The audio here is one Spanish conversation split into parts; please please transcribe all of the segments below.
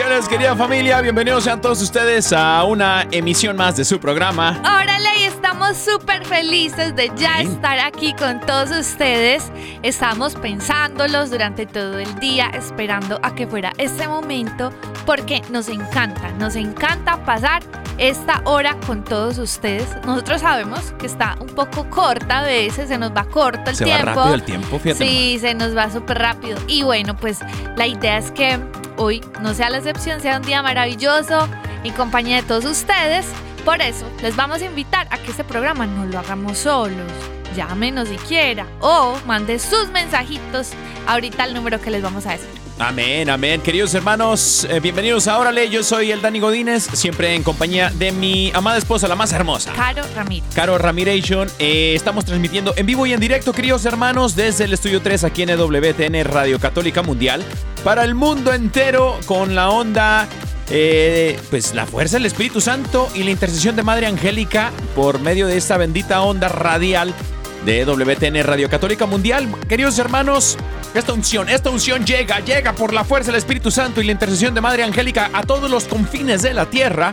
Bendiciones, querida familia. Bienvenidos sean todos ustedes a una emisión más de su programa. Órale, y estamos súper felices de ya Sí. estar aquí con todos ustedes. Estamos pensándolos durante todo el día, esperando a que fuera este momento, porque nos encanta, nos encanta pasar esta hora con todos ustedes. Nosotros sabemos que está un poco corta a veces, se nos va corto el Se tiempo. va rápido el tiempo, fíjate. Sí, se nos va súper rápido. Y bueno, pues la idea es que hoy no sea la excepción, sea un día maravilloso en compañía de todos ustedes. Por eso les vamos a invitar a que este programa no lo hagamos solos. Llámenos si quiera o mande sus mensajitos ahorita al número que les vamos a decir. Amén, amén. Queridos hermanos, eh, bienvenidos a Órale. Yo soy el Dani Godínez, siempre en compañía de mi amada esposa, la más hermosa. Caro Ramírez. Caro Ramiration, eh, estamos transmitiendo en vivo y en directo, queridos hermanos, desde el Estudio 3 aquí en EWTN Radio Católica Mundial, para el mundo entero con la onda, eh, pues la fuerza del Espíritu Santo y la intercesión de Madre Angélica por medio de esta bendita onda radial de EWTN Radio Católica Mundial. Queridos hermanos, esta unción, esta unción llega, llega por la fuerza del Espíritu Santo y la intercesión de Madre Angélica a todos los confines de la tierra.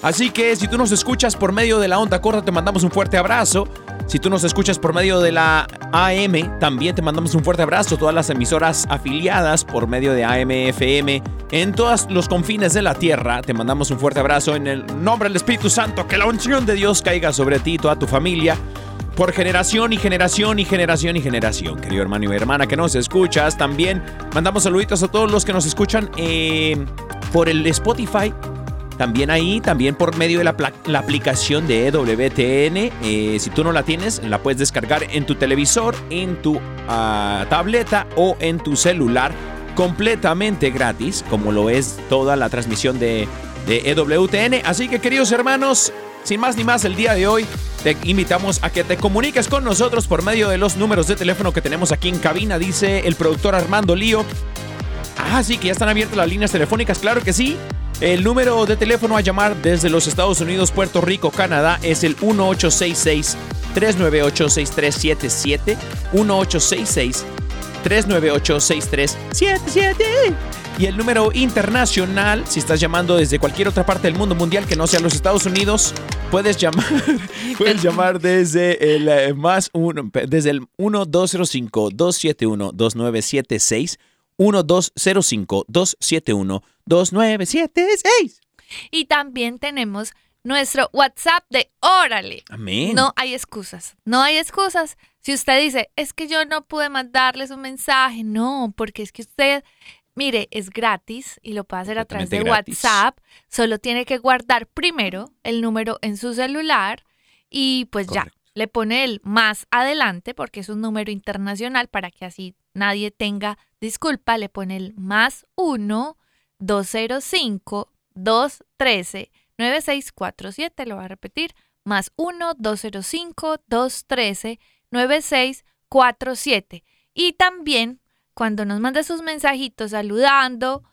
Así que si tú nos escuchas por medio de la onda corta, te mandamos un fuerte abrazo. Si tú nos escuchas por medio de la AM, también te mandamos un fuerte abrazo. Todas las emisoras afiliadas por medio de AM, FM, en todos los confines de la tierra, te mandamos un fuerte abrazo en el nombre del Espíritu Santo. Que la unción de Dios caiga sobre ti y toda tu familia. Por generación y generación y generación y generación, querido hermano y hermana que nos escuchas. También mandamos saluditos a todos los que nos escuchan eh, por el Spotify, también ahí, también por medio de la aplicación de EWTN. eh, si tú no la tienes, la puedes descargar en tu televisor, en tu ah, tableta o en tu celular completamente gratis, como lo es toda la transmisión de, de EWTN. Así que queridos hermanos, sin más ni más, el día de hoy te invitamos a que te comuniques con nosotros por medio de los números de teléfono que tenemos aquí en cabina, dice el productor Armando Lío. Ah, sí, que ya están abiertas las líneas telefónicas, claro que sí. El número de teléfono a llamar desde los Estados Unidos, Puerto Rico, Canadá es el 1866-398-6377. 1866-398-6377. Y el número internacional, si estás llamando desde cualquier otra parte del mundo mundial que no sea los Estados Unidos, puedes llamar, puedes llamar desde el eh, más uno, desde el 1205-271-2976. 1205-271-2976. Y también tenemos nuestro WhatsApp de Órale. Amén. No hay excusas, no hay excusas. Si usted dice, es que yo no pude mandarles un mensaje, no, porque es que usted, mire, es gratis y lo puede hacer a través de gratis. WhatsApp. Solo tiene que guardar primero el número en su celular y pues ya, le pone el más adelante porque es un número internacional para que así nadie tenga disculpa, le pone el más 1 205 213 9647, lo va a repetir, más 1 205 213 9647. Y también cuando nos manda sus mensajitos saludando,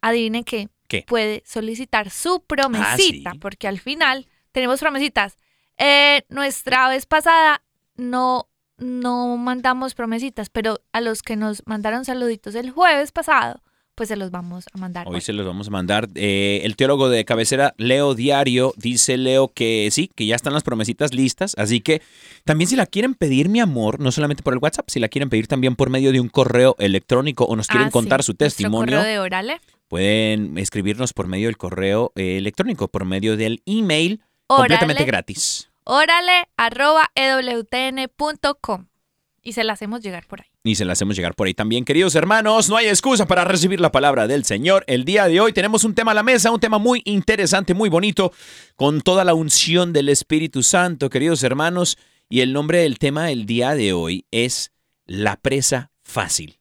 adivinen qué, ¿Qué? puede solicitar su promesita, sí. porque al final tenemos promesitas. Eh, nuestra vez pasada no no mandamos promesitas, pero a los que nos mandaron saluditos el jueves pasado, pues se los vamos a mandar. Hoy se los vamos a mandar. Eh, el teólogo de cabecera, Leo Diario, dice Leo que sí, que ya están las promesitas listas. Así que también si la quieren pedir, mi amor, no solamente por el WhatsApp, si la quieren pedir también por medio de un correo electrónico o nos quieren Ah, contar sí, su testimonio, correo de Órale. pueden escribirnos por medio del correo eh, electrónico, por medio del email, completamente gratis. Órale arroba ewtn.com y se la hacemos llegar por ahí. Y se la hacemos llegar por ahí también, queridos hermanos. No hay excusa para recibir la palabra del Señor. El día de hoy tenemos un tema a la mesa, un tema muy interesante, muy bonito, con toda la unción del Espíritu Santo, queridos hermanos. Y el nombre del tema del día de hoy es la presa fácil.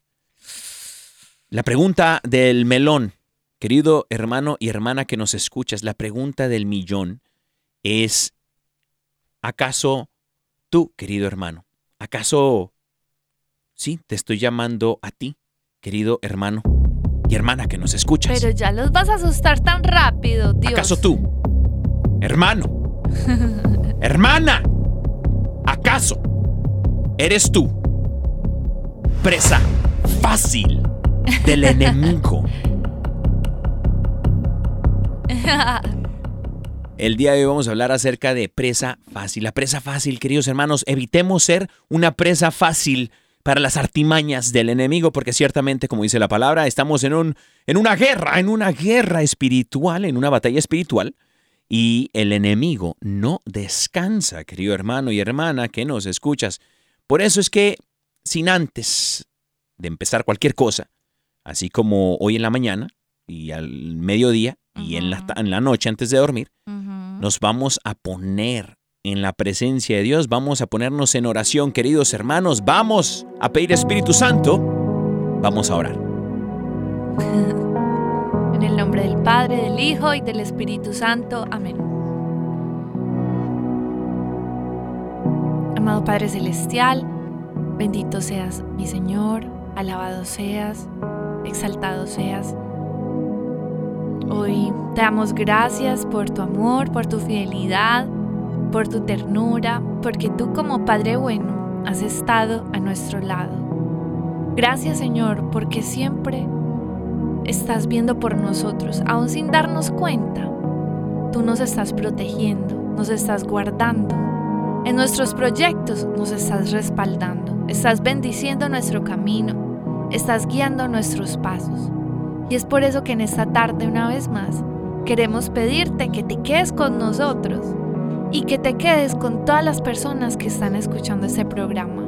La pregunta del melón, querido hermano y hermana que nos escuchas, la pregunta del millón es, ¿acaso tú, querido hermano, acaso Sí, te estoy llamando a ti, querido hermano y hermana que nos escuchas. Pero ya los vas a asustar tan rápido, Dios. ¿Acaso tú, hermano, hermana, acaso eres tú presa fácil del enemigo? El día de hoy vamos a hablar acerca de presa fácil. La presa fácil, queridos hermanos, evitemos ser una presa fácil para las artimañas del enemigo, porque ciertamente, como dice la palabra, estamos en, un, en una guerra, en una guerra espiritual, en una batalla espiritual, y el enemigo no descansa, querido hermano y hermana que nos escuchas. Por eso es que, sin antes de empezar cualquier cosa, así como hoy en la mañana y al mediodía y en, la, en la noche antes de dormir, nos vamos a poner en la presencia de Dios, vamos a ponernos en oración, queridos hermanos, vamos a pedir Espíritu Santo, vamos a orar. En el nombre del Padre, del Hijo y del Espíritu Santo. Amén. Amado Padre Celestial, bendito seas mi Señor, alabado seas, exaltado seas. Hoy te damos gracias por tu amor, por tu fidelidad, por tu ternura, porque tú como Padre bueno has estado a nuestro lado. Gracias Señor, porque siempre estás viendo por nosotros, aún sin darnos cuenta. Tú nos estás protegiendo, nos estás guardando. En nuestros proyectos nos estás respaldando, estás bendiciendo nuestro camino, estás guiando nuestros pasos. Y es por eso que en esta tarde una vez más queremos pedirte que te quedes con nosotros y que te quedes con todas las personas que están escuchando este programa.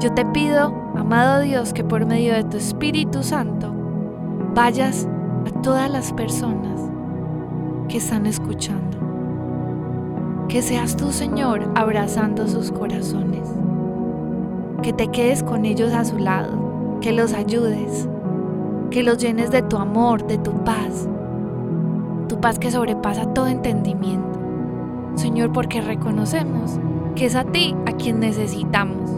Yo te pido, amado Dios, que por medio de tu Espíritu Santo vayas a todas las personas que están escuchando. Que seas tú, Señor, abrazando sus corazones. Que te quedes con ellos a su lado. Que los ayudes. Que los llenes de tu amor, de tu paz. Tu paz que sobrepasa todo entendimiento. Señor, porque reconocemos que es a ti a quien necesitamos.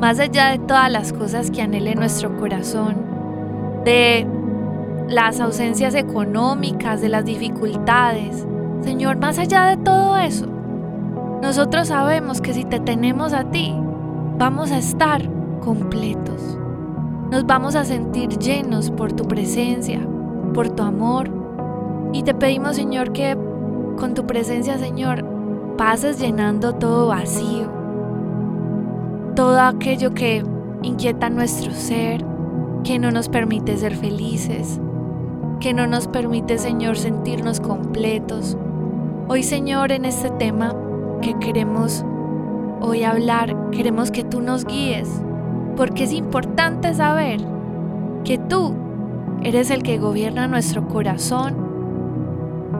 Más allá de todas las cosas que anhele nuestro corazón, de las ausencias económicas, de las dificultades. Señor, más allá de todo eso, nosotros sabemos que si te tenemos a ti, vamos a estar completos. Nos vamos a sentir llenos por tu presencia, por tu amor. Y te pedimos, Señor, que con tu presencia, Señor, pases llenando todo vacío, todo aquello que inquieta nuestro ser, que no nos permite ser felices, que no nos permite, Señor, sentirnos completos. Hoy, Señor, en este tema que queremos hoy hablar, queremos que tú nos guíes, porque es importante saber que tú eres el que gobierna nuestro corazón,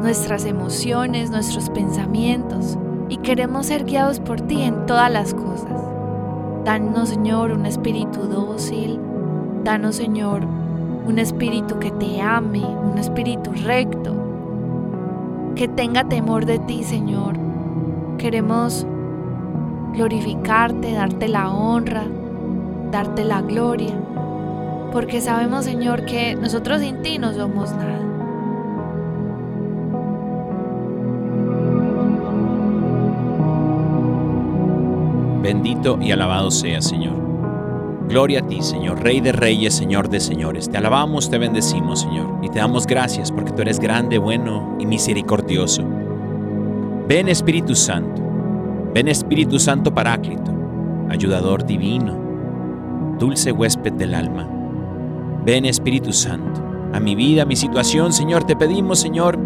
nuestras emociones, nuestros pensamientos, y queremos ser guiados por ti en todas las cosas. Danos, Señor, un espíritu dócil, Danos, Señor, un espíritu que te ame, un espíritu recto, que tenga temor de ti, Señor. Queremos glorificarte, darte la honra, darte la gloria, porque sabemos, Señor, que nosotros sin ti no somos nada. Bendito y alabado sea, Señor. Gloria a ti, Señor, Rey de Reyes, Señor de Señores. Te alabamos, te bendecimos, Señor, y te damos gracias porque tú eres grande, bueno y misericordioso. Ven Espíritu Santo, ven Espíritu Santo Paráclito, ayudador divino, dulce huésped del alma. Ven Espíritu Santo, a mi vida, a mi situación, Señor, te pedimos, Señor,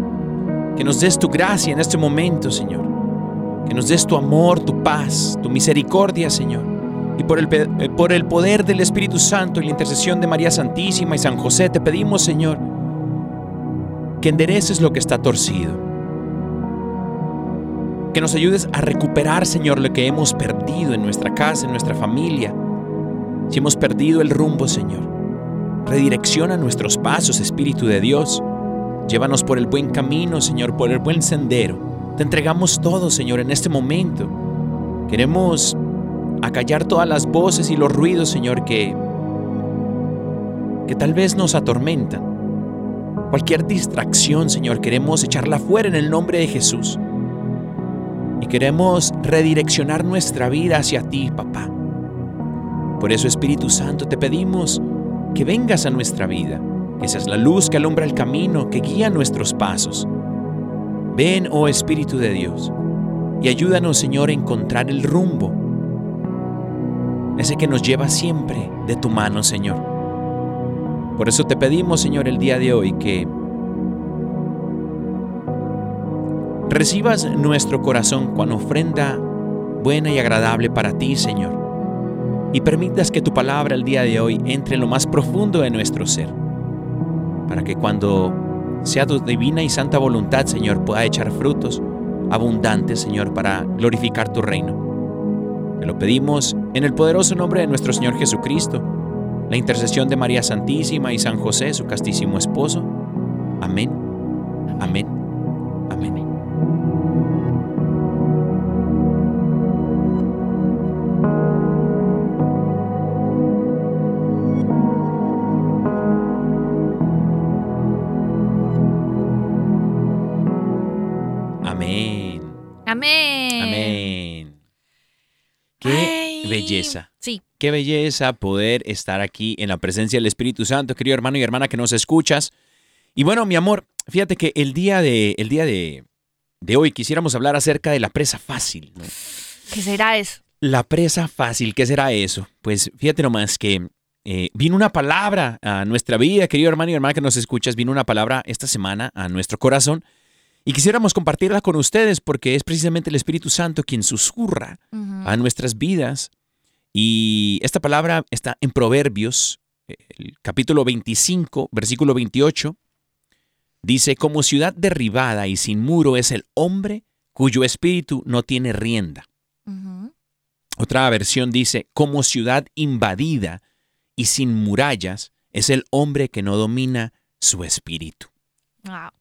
que nos des tu gracia en este momento, Señor. Que nos des tu amor, tu paz, tu misericordia, Señor. Y por el, eh, por el poder del Espíritu Santo y la intercesión de María Santísima y San José, te pedimos, Señor, que endereces lo que está torcido. Que nos ayudes a recuperar, Señor, lo que hemos perdido en nuestra casa, en nuestra familia. Si hemos perdido el rumbo, Señor, redirecciona nuestros pasos, Espíritu de Dios. Llévanos por el buen camino, Señor, por el buen sendero. Te entregamos todo, Señor, en este momento. Queremos acallar todas las voces y los ruidos, Señor, que, que tal vez nos atormentan. Cualquier distracción, Señor, queremos echarla fuera en el nombre de Jesús. Y queremos redireccionar nuestra vida hacia ti, papá. Por eso, Espíritu Santo, te pedimos que vengas a nuestra vida, que seas la luz que alumbra el camino, que guía nuestros pasos. Ven, oh Espíritu de Dios, y ayúdanos, Señor, a encontrar el rumbo, ese que nos lleva siempre de tu mano, Señor. Por eso te pedimos, Señor, el día de hoy que recibas nuestro corazón con ofrenda buena y agradable para ti, Señor y permitas que tu palabra el día de hoy entre en lo más profundo de nuestro ser, para que cuando sea tu divina y santa voluntad, Señor, pueda echar frutos abundantes, Señor, para glorificar tu reino. Te lo pedimos en el poderoso nombre de nuestro Señor Jesucristo, la intercesión de María Santísima y San José, su castísimo esposo. Amén. Amén. Amén. Amén. Amén. Qué Ay, belleza. Sí. Qué belleza poder estar aquí en la presencia del Espíritu Santo, querido hermano y hermana que nos escuchas. Y bueno, mi amor, fíjate que el día de, el día de, de hoy quisiéramos hablar acerca de la presa fácil. ¿no? ¿Qué será eso? La presa fácil, ¿qué será eso? Pues fíjate nomás que eh, vino una palabra a nuestra vida, querido hermano y hermana que nos escuchas, vino una palabra esta semana a nuestro corazón y quisiéramos compartirla con ustedes porque es precisamente el Espíritu Santo quien susurra a nuestras vidas. Y esta palabra está en Proverbios, el capítulo 25, versículo 28. Dice, como ciudad derribada y sin muro es el hombre cuyo espíritu no tiene rienda. Otra versión dice, como ciudad invadida y sin murallas es el hombre que no domina su espíritu. Wow.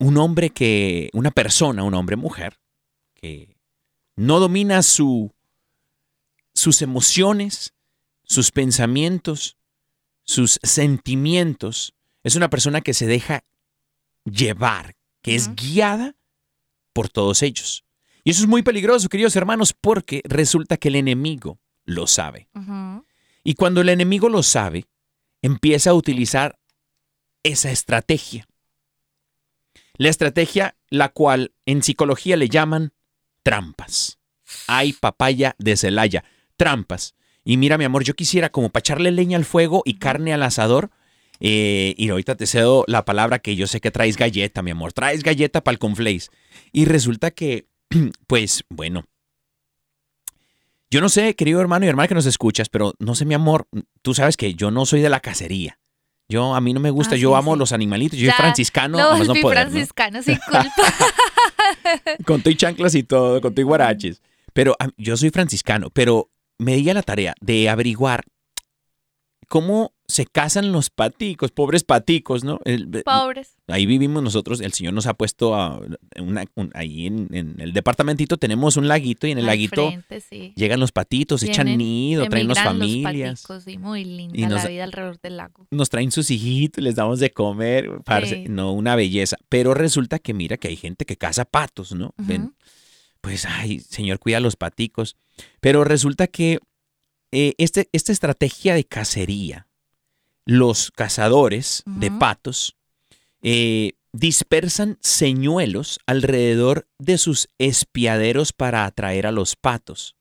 Un hombre que, una persona, un hombre mujer, que no domina su, sus emociones, sus pensamientos, sus sentimientos, es una persona que se deja llevar, que es guiada por todos ellos. Y eso es muy peligroso, queridos hermanos, porque resulta que el enemigo lo sabe. Y cuando el enemigo lo sabe, empieza a utilizar esa estrategia. La estrategia la cual en psicología le llaman trampas. Ay, papaya de Celaya, trampas. Y mira, mi amor, yo quisiera como para echarle leña al fuego y carne al asador. eh, y ahorita te cedo la palabra que yo sé que traes galleta, mi amor. Traes galleta para el conflace. Y resulta que, pues, bueno. Yo no sé, querido hermano y hermana que nos escuchas, pero no sé, mi amor, tú sabes que yo no soy de la cacería. Yo, a mí no me gusta, Ah, yo sí, amo sí. los animalitos, yo Ya, soy franciscano, no poder, ¿no? franciscano sin culpa. Con tu chanclas y todo, con tu guaraches. Pero yo soy franciscano, pero me di a la tarea de averiguar cómo se casan los paticos, pobres paticos, ¿no? El- Pobres. ahí vivimos nosotros, el Señor nos ha puesto a una- un- ahí en, en el departamentito tenemos un laguito y en el Al laguito frente, sí. llegan los patitos, echan nido, traen las emigran los familias, paticos, sí, muy linda Y nos- la vida alrededor del lago. nos traen sus hijitos, les damos de comer, parce, Sí. no, una belleza. Pero resulta que mira que hay gente que caza patos, ¿no? Ven, pues, ay, señor, cuida los paticos. Pero resulta que eh, este, esta estrategia de cacería, los cazadores de patos eh, dispersan señuelos alrededor de sus espiaderos para atraer a los patos.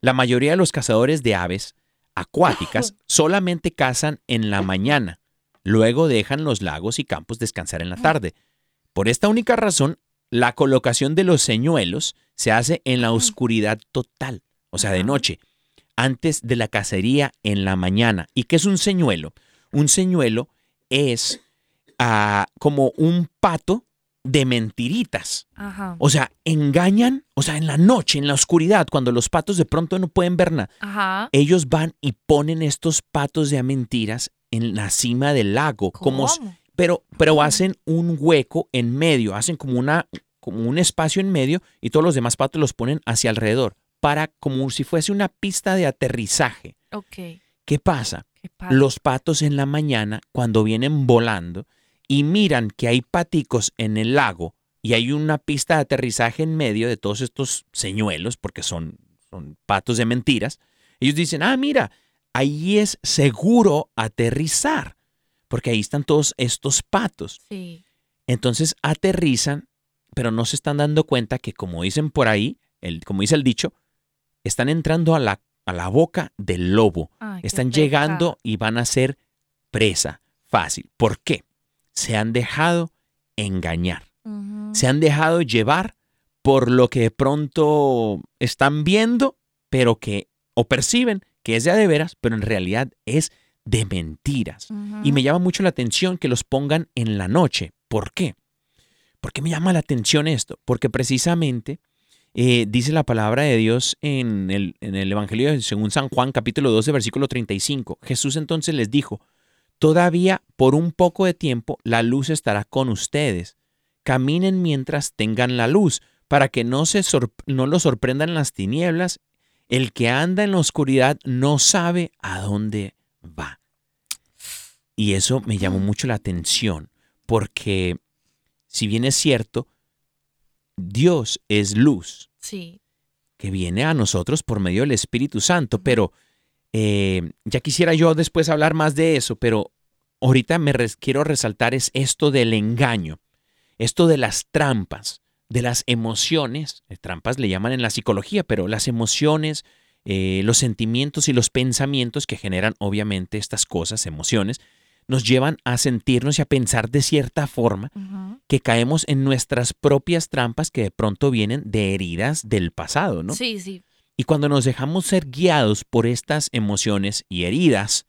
La mayoría de los cazadores de aves acuáticas solamente cazan en la mañana, luego dejan los lagos y campos descansar en la tarde. Por esta única razón, la colocación de los señuelos se hace en la oscuridad total, o sea, de noche, antes de la cacería en la mañana. ¿Y qué es un señuelo? Un señuelo es ah, como un pato de mentiritas. Ajá. O sea, engañan, o sea, en la noche, en la oscuridad, cuando los patos de pronto no pueden ver nada, Ajá. ellos van y ponen estos patos de mentiras en la cima del lago, como pero pero hacen un hueco en medio, hacen como una como un espacio en medio y todos los demás patos los ponen hacia alrededor para como si fuese una pista de aterrizaje. Ok. ¿Qué pasa? ¿Qué pasa? Los patos en la mañana cuando vienen volando y miran que hay paticos en el lago y hay una pista de aterrizaje en medio de todos estos señuelos porque son son patos de mentiras. Ellos dicen, "Ah, mira, ahí es seguro aterrizar." Porque ahí están todos estos patos. Sí. Entonces aterrizan, pero no se están dando cuenta que, como dicen por ahí, el, como dice el dicho, están entrando a la, a la boca del lobo. Ay, están llegando y van a ser presa fácil. ¿Por qué? Se han dejado engañar. Se han dejado llevar por lo que de pronto están viendo, pero que, o perciben que es de a de veras, pero en realidad es de mentiras. Y me llama mucho la atención que los pongan en la noche. ¿Por qué? ¿Por qué me llama la atención esto? Porque precisamente eh, dice la palabra de Dios en el, en el Evangelio de- según San Juan capítulo 12 versículo 35. Jesús entonces les dijo, todavía por un poco de tiempo la luz estará con ustedes. Caminen mientras tengan la luz, para que no, se no lo sorprendan las tinieblas. El que anda en la oscuridad no sabe a dónde va. Y eso me llamó mucho la atención, porque si bien es cierto, Dios es luz Sí. que viene a nosotros por medio del Espíritu Santo, pero eh, ya quisiera yo después hablar más de eso, pero ahorita me res- quiero resaltar es esto del engaño, esto de las trampas, de las emociones, eh, trampas le llaman en la psicología, pero las emociones, eh, los sentimientos y los pensamientos que generan obviamente estas cosas, emociones, nos llevan a sentirnos y a pensar de cierta forma que caemos en nuestras propias trampas que de pronto vienen de heridas del pasado, ¿no? Sí, sí. Y cuando nos dejamos ser guiados por estas emociones y heridas,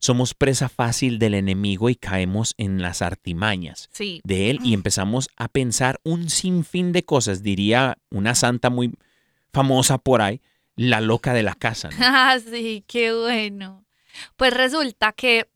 somos presa fácil del enemigo y caemos en las artimañas Sí. de él y empezamos a pensar un sinfín de cosas, diría una santa muy famosa por ahí, la loca de la casa. ¿no? Ah, sí, qué bueno. Pues resulta que,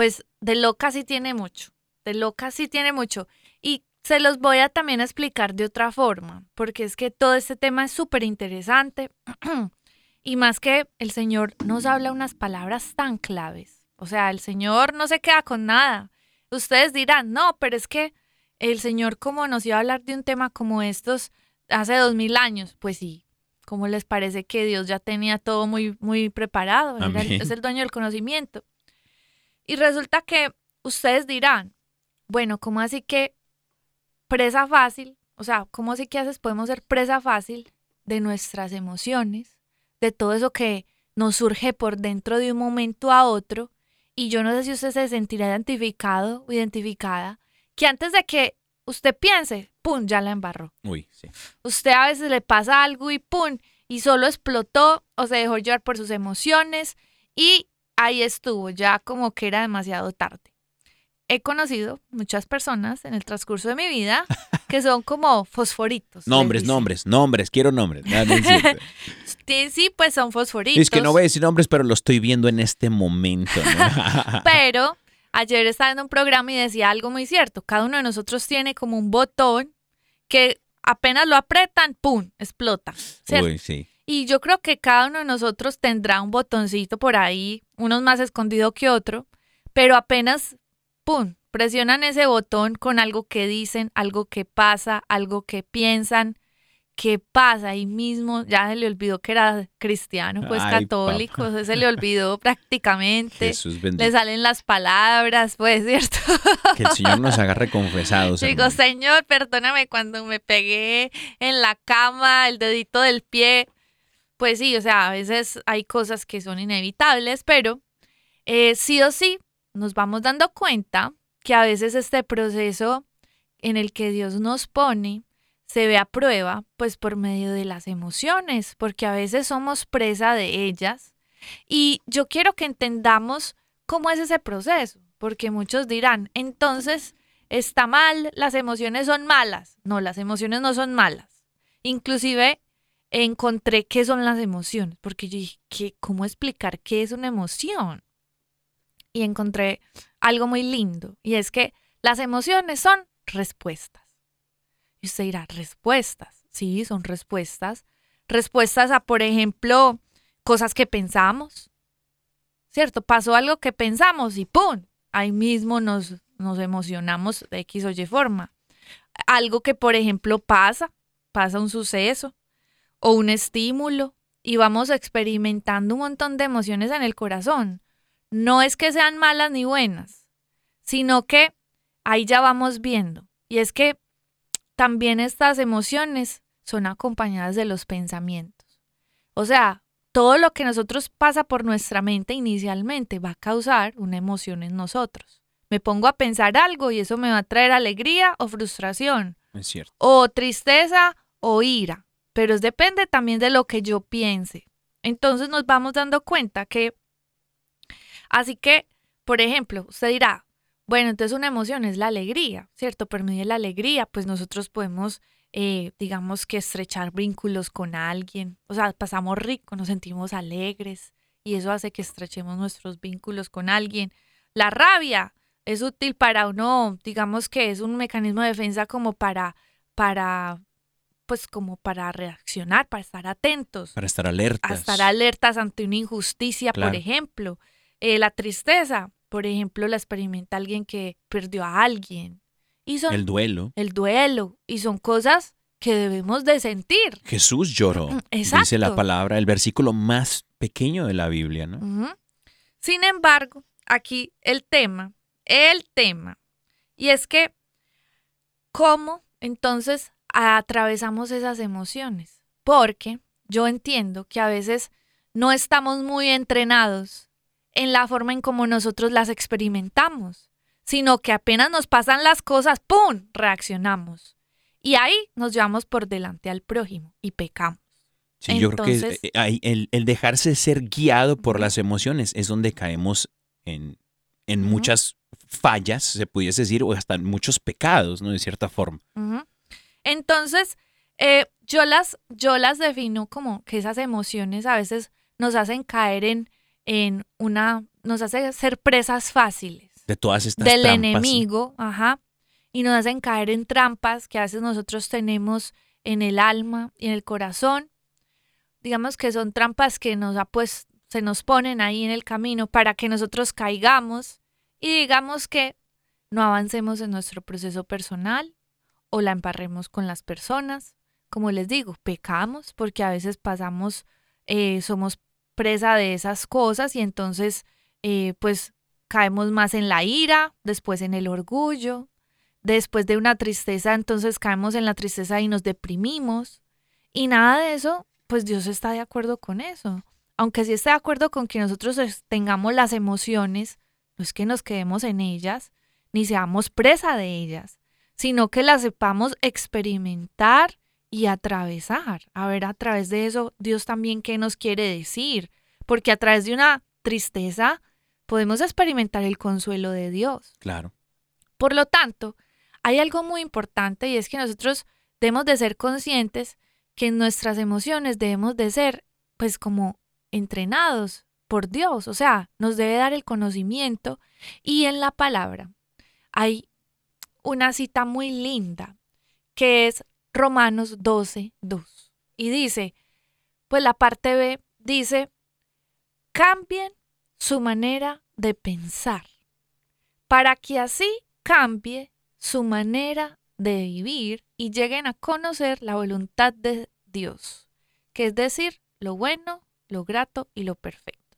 pues, de loca sí tiene mucho. De loca sí tiene mucho. Y se los voy a también explicar de otra forma, porque es que todo este tema es súper interesante. y más que el Señor nos habla unas palabras tan claves. O sea, el Señor no se queda con nada. Ustedes dirán, no, pero es que el Señor, como nos iba a hablar de un tema como estos hace dos mil años, pues sí, ¿Cómo les parece que Dios ya tenía todo muy, muy preparado? Era es el dueño del conocimiento. Y resulta que ustedes dirán, bueno, ¿cómo así que presa fácil? O sea, ¿cómo así que haces podemos ser presa fácil de nuestras emociones, de todo eso que nos surge por dentro de un momento a otro? Y yo no sé si usted se sentirá identificado o identificada, que antes de que usted piense, ¡pum!, ya la embarró Uy, sí. usted a veces le pasa algo y ¡pum! y solo explotó o se dejó llevar por sus emociones y ahí estuvo, ya como que era demasiado tarde. He conocido muchas personas en el transcurso de mi vida que son como fosforitos. Nombres, nombres, nombres, quiero nombres. Ah. Sí, sí, pues son fosforitos. es que no voy a decir nombres, pero lo estoy viendo en este momento. ¿no? Pero ayer estaba en un programa y decía algo muy cierto. Cada uno de nosotros tiene como un botón que apenas lo apretan, ¡pum! explota. ¿cierto? Uy, sí. Y yo creo que cada uno de nosotros tendrá un botoncito por ahí, unos más escondido que otro, pero apenas, ¡pum!, presionan ese botón con algo que dicen, algo que pasa, algo que piensan, ¿qué pasa? Ahí mismo ya se le olvidó que era cristiano, pues Ay, católico, o sea, se le olvidó prácticamente. Jesús bendito. Le salen las palabras, pues, ¿cierto? Que el Señor nos agarre confesados. Digo, hermano. Señor, perdóname cuando me pegué en la cama, el dedito del pie. Pues sí, o sea, a veces hay cosas que son inevitables, pero eh, sí o sí nos vamos dando cuenta que a veces este proceso en el que Dios nos pone se ve a prueba, pues por medio de las emociones, porque a veces somos presa de ellas. Y yo quiero que entendamos cómo es ese proceso, porque muchos dirán, entonces está mal, las emociones son malas. No, las emociones no son malas. Inclusive encontré qué son las emociones, porque yo dije, ¿qué, ¿cómo explicar qué es una emoción? Y encontré algo muy lindo, y es que las emociones son respuestas. Y usted dirá, respuestas. Sí, son respuestas. Respuestas a, por ejemplo, cosas que pensamos. ¿Cierto? Pasó algo que pensamos y ¡pum! Ahí mismo nos, nos emocionamos de X o Y forma. Algo que, por ejemplo, pasa, pasa un suceso o un estímulo y vamos experimentando un montón de emociones en el corazón. No es que sean malas ni buenas, sino que ahí ya vamos viendo. Y es que también estas emociones son acompañadas de los pensamientos. O sea, todo lo que nosotros pasa por nuestra mente inicialmente va a causar una emoción en nosotros. Me pongo a pensar algo y eso me va a traer alegría o frustración, Es cierto. o tristeza o ira, pero depende también de lo que yo piense. Entonces nos vamos dando cuenta que, así que, por ejemplo, usted dirá, bueno, entonces una emoción es la alegría, ¿cierto? Por medio de la alegría, pues nosotros podemos, eh, digamos que estrechar vínculos con alguien, o sea, pasamos rico, nos sentimos alegres y eso hace que estrechemos nuestros vínculos con alguien. La rabia es útil para uno, digamos que es un mecanismo de defensa como para, para, pues como para reaccionar, para estar atentos Para estar alertas. a estar alertas ante una injusticia, Claro. por ejemplo. Eh, la tristeza, por ejemplo, la experimenta alguien que perdió a alguien. Y son El el, duelo. duelo. Y son cosas que debemos de sentir. Jesús lloró. Mm, Dice la exacto. palabra, el versículo más pequeño de la Biblia, ¿no? Sin embargo, aquí el tema, el tema, y es que, ¿cómo entonces atravesamos esas emociones? Porque yo entiendo que a veces no estamos muy entrenados en la forma en cómo nosotros las experimentamos, sino que apenas nos pasan las cosas, ¡pum!, reaccionamos. Y ahí nos llevamos por delante al prójimo y pecamos. Sí, yo creo que Entonces- eh, el, el dejarse ser guiado por las emociones es donde caemos en, en muchas fallas, se pudiese decir, o hasta en muchos pecados, ¿no? De cierta forma. Ujú. Entonces, eh, yo, las, yo las defino como que esas emociones a veces nos hacen caer en, en una, nos hace ser presas fáciles De todas estas del trampas. enemigo, ajá, y nos hacen caer en trampas que a veces nosotros tenemos en el alma y en el corazón. Digamos que son trampas que nos ha pues, se nos ponen ahí en el camino para que nosotros caigamos y digamos que no avancemos en nuestro proceso personal o la emparremos con las personas. Como les digo, pecamos porque a veces pasamos, eh, somos presa de esas cosas y entonces eh, pues caemos más en la ira, después en el orgullo, después de una tristeza, entonces caemos en la tristeza y nos deprimimos. Y nada de eso, pues Dios está de acuerdo con eso. Aunque sí está de acuerdo con que nosotros tengamos las emociones, no es que nos quedemos en ellas, ni seamos presa de ellas, sino que las sepamos experimentar y atravesar. A ver, a través de eso, Dios también qué nos quiere decir. Porque a través de una tristeza podemos experimentar el consuelo de Dios. Claro. Por lo tanto, hay algo muy importante y es que nosotros debemos de ser conscientes que en nuestras emociones debemos de ser pues como entrenados por Dios, o sea, nos debe dar el conocimiento y en la palabra hay una cita muy linda que es Romanos 12, 2 y dice, pues la parte B dice, cambien su manera de pensar para que así cambie su manera de vivir y lleguen a conocer la voluntad de Dios, que es decir, lo bueno, lo grato y lo perfecto.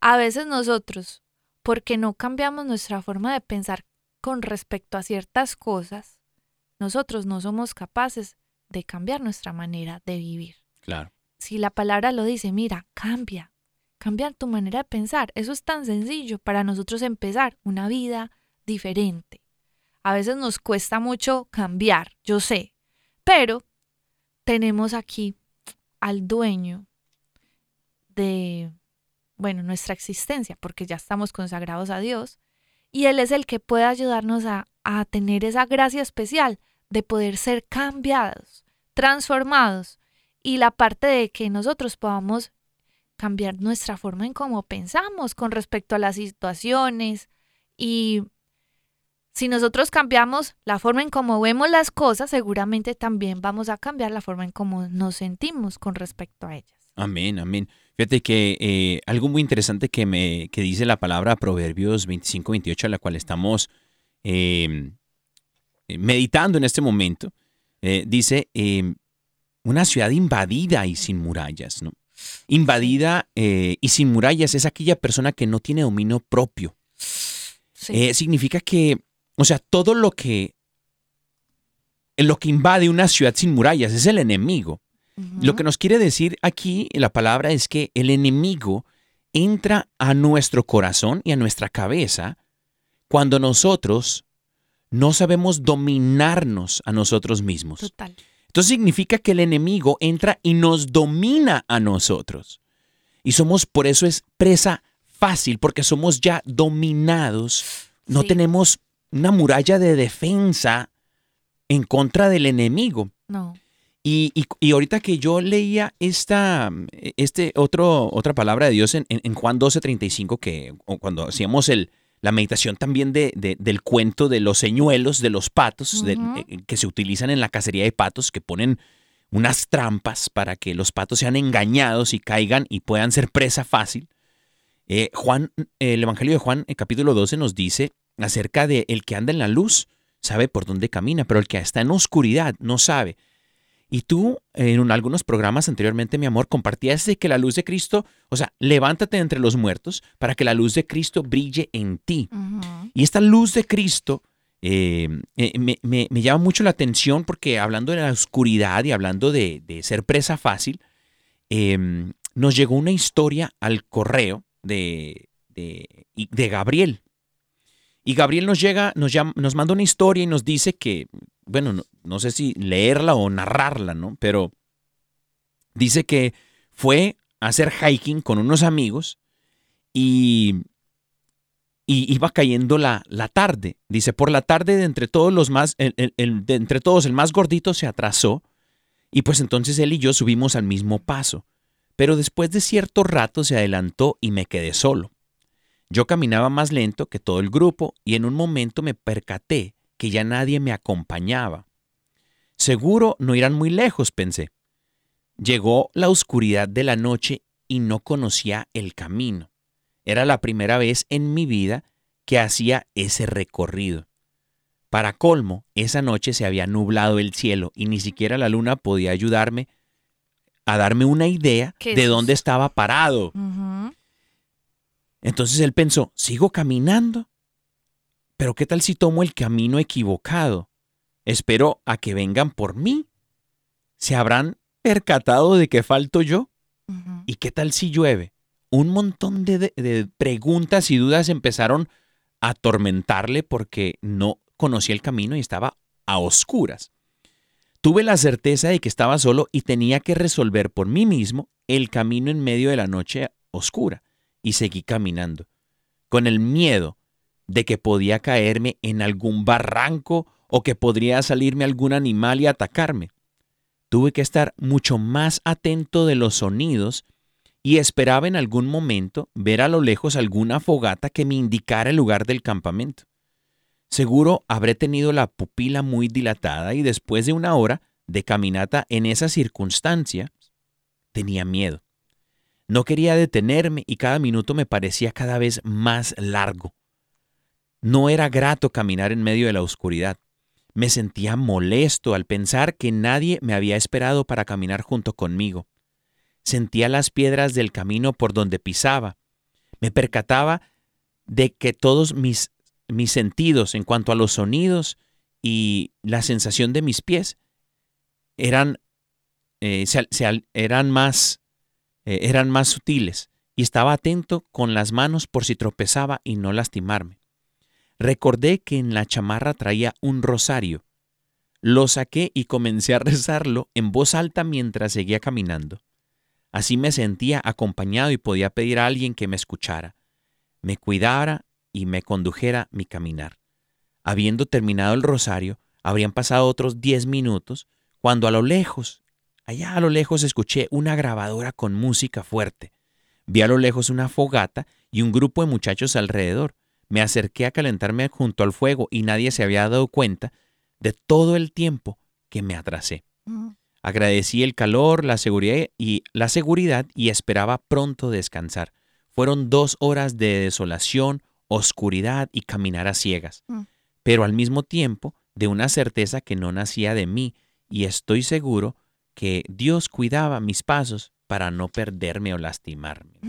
A veces nosotros, porque no cambiamos nuestra forma de pensar con respecto a ciertas cosas, nosotros no somos capaces de cambiar nuestra manera de vivir. Claro. Si la palabra lo dice, mira, cambia, cambia tu manera de pensar. Eso es tan sencillo para nosotros empezar una vida diferente. A veces nos cuesta mucho cambiar, yo sé, pero tenemos aquí al dueño de, bueno, nuestra existencia, porque ya estamos consagrados a Dios, y Él es el que puede ayudarnos a, tener esa gracia especial de poder ser cambiados, transformados, y la parte de que nosotros podamos cambiar nuestra forma en cómo pensamos con respecto a las situaciones y si nosotros cambiamos la forma en cómo vemos las cosas, seguramente también vamos a cambiar la forma en cómo nos sentimos con respecto a ellas. Amén, amén. Fíjate que eh, algo muy interesante que, me, que dice la palabra Proverbios 25, 28, a la cual estamos eh, meditando en este momento, eh, dice, eh, una ciudad invadida y sin murallas, ¿no? Invadida y sin murallas es aquella persona que no tiene dominio propio. Sí. Significa que, o sea, todo lo que, lo que invade una ciudad sin murallas es el enemigo. Lo que nos quiere decir aquí la palabra es que el enemigo entra a nuestro corazón y a nuestra cabeza cuando nosotros no sabemos dominarnos a nosotros mismos. Total. Entonces significa que el enemigo entra y nos domina a nosotros. Y somos, por eso es presa fácil, porque somos ya dominados. No Sí. tenemos una muralla de defensa en contra del enemigo. No. Y, y- y ahorita que yo leía esta este otro, otra palabra de Dios en, en- en Juan 12:35, que cuando hacíamos el, la meditación también de, de- del cuento de los señuelos, de los patos, eh, que se utilizan en la cacería de patos, que ponen unas trampas para que los patos sean engañados y caigan y puedan ser presa fácil. Eh, Juan, el Evangelio de Juan, en capítulo 12, nos dice acerca de el que anda en la luz, sabe por dónde camina, pero el que está en oscuridad no sabe. Y tú, en un- algunos programas anteriormente, mi amor, compartías de que la luz de Cristo, o sea, levántate entre los muertos para que la luz de Cristo brille en ti. Y esta luz de Cristo eh, eh, me, me- me llama mucho la atención porque hablando de la oscuridad y hablando de, de ser presa fácil, eh, nos llegó una historia al correo de, de, de Gabriel. Y Gabriel nos llega, nos, llama- nos manda una historia y nos dice que, bueno, no, sé si leerla o narrarla, ¿no? Pero dice que fue a hacer hiking con unos amigos y, y iba cayendo la, la tarde. Dice, por la tarde de entre todos los más, de entre todos el más gordito se atrasó y pues entonces él y yo subimos al mismo paso. Pero después de cierto rato se adelantó y me quedé solo. Yo caminaba más lento que todo el grupo y en un momento me percaté que ya nadie me acompañaba. Seguro no irán muy lejos, pensé. Llegó la oscuridad de la noche y no conocía el camino. Era la primera vez en mi vida que hacía ese recorrido. Para colmo, esa noche se había nublado el cielo y ni siquiera la luna podía ayudarme a darme una idea de dónde estaba parado. Entonces él pensó, ¿sigo caminando? Pero ¿qué tal si tomo el camino equivocado? Espero a que vengan por mí. ¿Se habrán percatado de que falto yo? ¿Y qué tal si llueve? Un montón de, de- de preguntas y dudas empezaron a atormentarle porque no conocía el camino y estaba a oscuras. Tuve la certeza de que estaba solo y tenía que resolver por mí mismo el camino en medio de la noche oscura y seguí caminando, con el miedo de que podía caerme en algún barranco o que podría salirme algún animal y atacarme. Tuve que estar mucho más atento de los sonidos y esperaba en algún momento ver a lo lejos alguna fogata que me indicara el lugar del campamento. Seguro habré tenido la pupila muy dilatada y después de una hora de caminata en esa circunstancia, tenía miedo. No quería detenerme y cada minuto me parecía cada vez más largo. No era grato caminar en medio de la oscuridad. Me sentía molesto al pensar que nadie me había esperado para caminar junto conmigo. Sentía las piedras del camino por donde pisaba. Me percataba de que todos mis, mis sentidos en cuanto a los sonidos y la sensación de mis pies eran, eh, se- eran, más, eh, eran más sutiles y estaba atento con las manos por si tropezaba y no lastimarme. Recordé que en la chamarra traía un rosario. Lo saqué y comencé a rezarlo en voz alta mientras seguía caminando. Así me sentía acompañado y podía pedir a alguien que me escuchara, me cuidara y me condujera mi caminar. Habiendo terminado el rosario, habrían pasado otros diez minutos cuando a lo lejos, allá a lo lejos escuché una grabadora con música fuerte. Vi a lo lejos una fogata y un grupo de muchachos alrededor. Me acerqué a calentarme junto al fuego y nadie se había dado cuenta de todo el tiempo que me atrasé. Mm. Agradecí el calor, la seguridad y la seguridad y esperaba pronto descansar. Fueron dos horas de desolación, oscuridad y caminar a ciegas, Mm. pero al mismo tiempo de una certeza que no nacía de mí y estoy seguro que Dios cuidaba mis pasos para no perderme o lastimarme.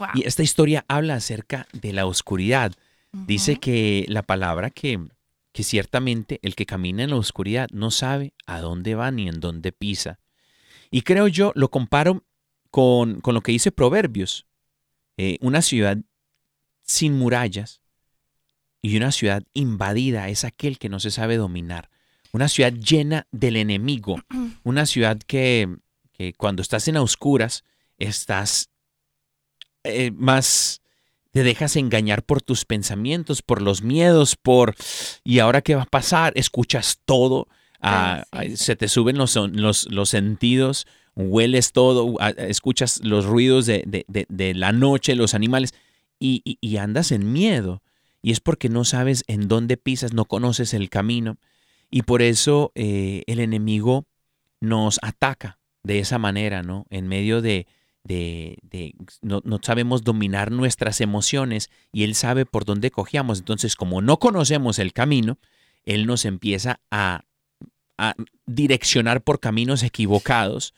Wow. Y esta historia habla acerca de la oscuridad. Dice que la palabra que, que ciertamente el que camina en la oscuridad no sabe a dónde va ni en dónde pisa. Y creo yo, lo comparo con, con lo que dice Proverbios. Eh, una ciudad sin murallas y una ciudad invadida es aquel que no se sabe dominar. Una ciudad llena del enemigo. Una ciudad que, que cuando estás en a oscuras estás eh, más te dejas engañar por tus pensamientos, por los miedos, por y ahora qué va a pasar, escuchas todo, ah, Ah, sí. ah, se te suben los, los, los sentidos, hueles todo, escuchas los ruidos de, de- de- de la noche, los animales, y, y- y andas en miedo. Y es porque no sabes en dónde pisas, no conoces el camino. Y por eso eh, el enemigo nos ataca de esa manera, ¿no? En medio de, de, de- no, no sabemos dominar nuestras emociones y Él sabe por dónde cogíamos. Entonces, como no conocemos el camino, Él nos empieza a, a direccionar por caminos equivocados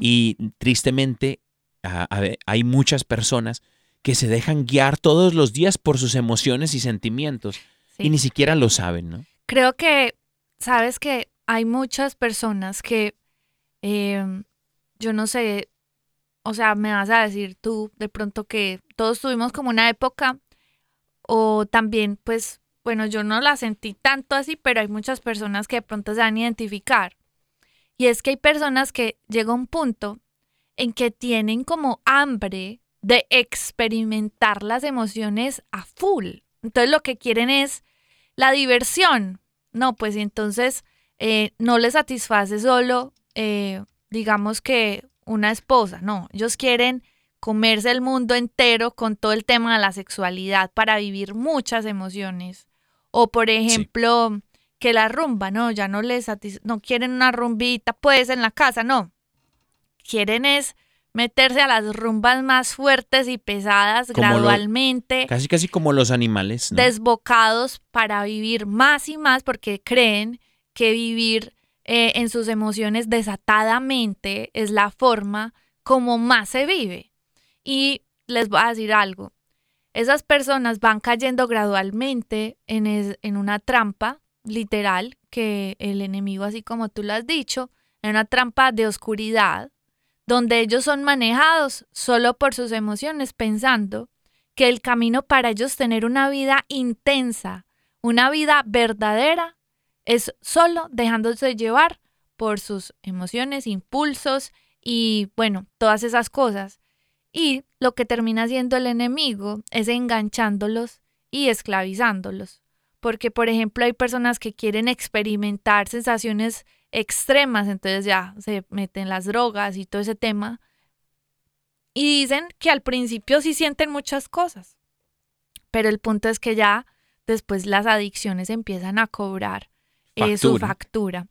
y tristemente a- a ver, hay muchas personas que se dejan guiar todos los días por sus emociones y sentimientos Sí. y ni siquiera lo saben, ¿no? Creo que, sabes que hay muchas personas que, eh, yo no sé, o sea, me vas a decir tú de pronto que todos tuvimos como una época, o también, pues, bueno, yo no la sentí tanto así, pero hay muchas personas que de pronto se van a identificar. Y es que hay personas que llega un punto en que tienen como hambre de experimentar las emociones a full. Entonces lo que quieren es la diversión. No, pues entonces eh, no les satisface solo, eh, digamos que una esposa, no, ellos quieren comerse el mundo entero con todo el tema de la sexualidad para vivir muchas emociones. O por ejemplo, que la rumba, no, ya no les no quieren una rumbita, pues en la casa, no. Quieren es meterse a las rumbas más fuertes y pesadas Como lo- gradualmente Casi casi como los animales, ¿no? desbocados para vivir más y más porque creen que vivir eh, en sus emociones desatadamente es la forma como más se vive. Y les voy a decir algo, esas personas van cayendo gradualmente en, es- en una trampa literal que el enemigo, así como tú lo has dicho, en una trampa de oscuridad, donde ellos son manejados solo por sus emociones, pensando que el camino para ellos tener una vida intensa, una vida verdadera, es solo dejándose llevar por sus emociones, impulsos y, bueno, todas esas cosas. Y lo que termina haciendo el enemigo es enganchándolos y esclavizándolos. Porque, por ejemplo, hay personas que quieren experimentar sensaciones extremas, entonces ya se meten las drogas y todo ese tema. Y dicen que al principio sí sienten muchas cosas, pero el punto es que ya después las adicciones empiezan a cobrar eh, su Factura.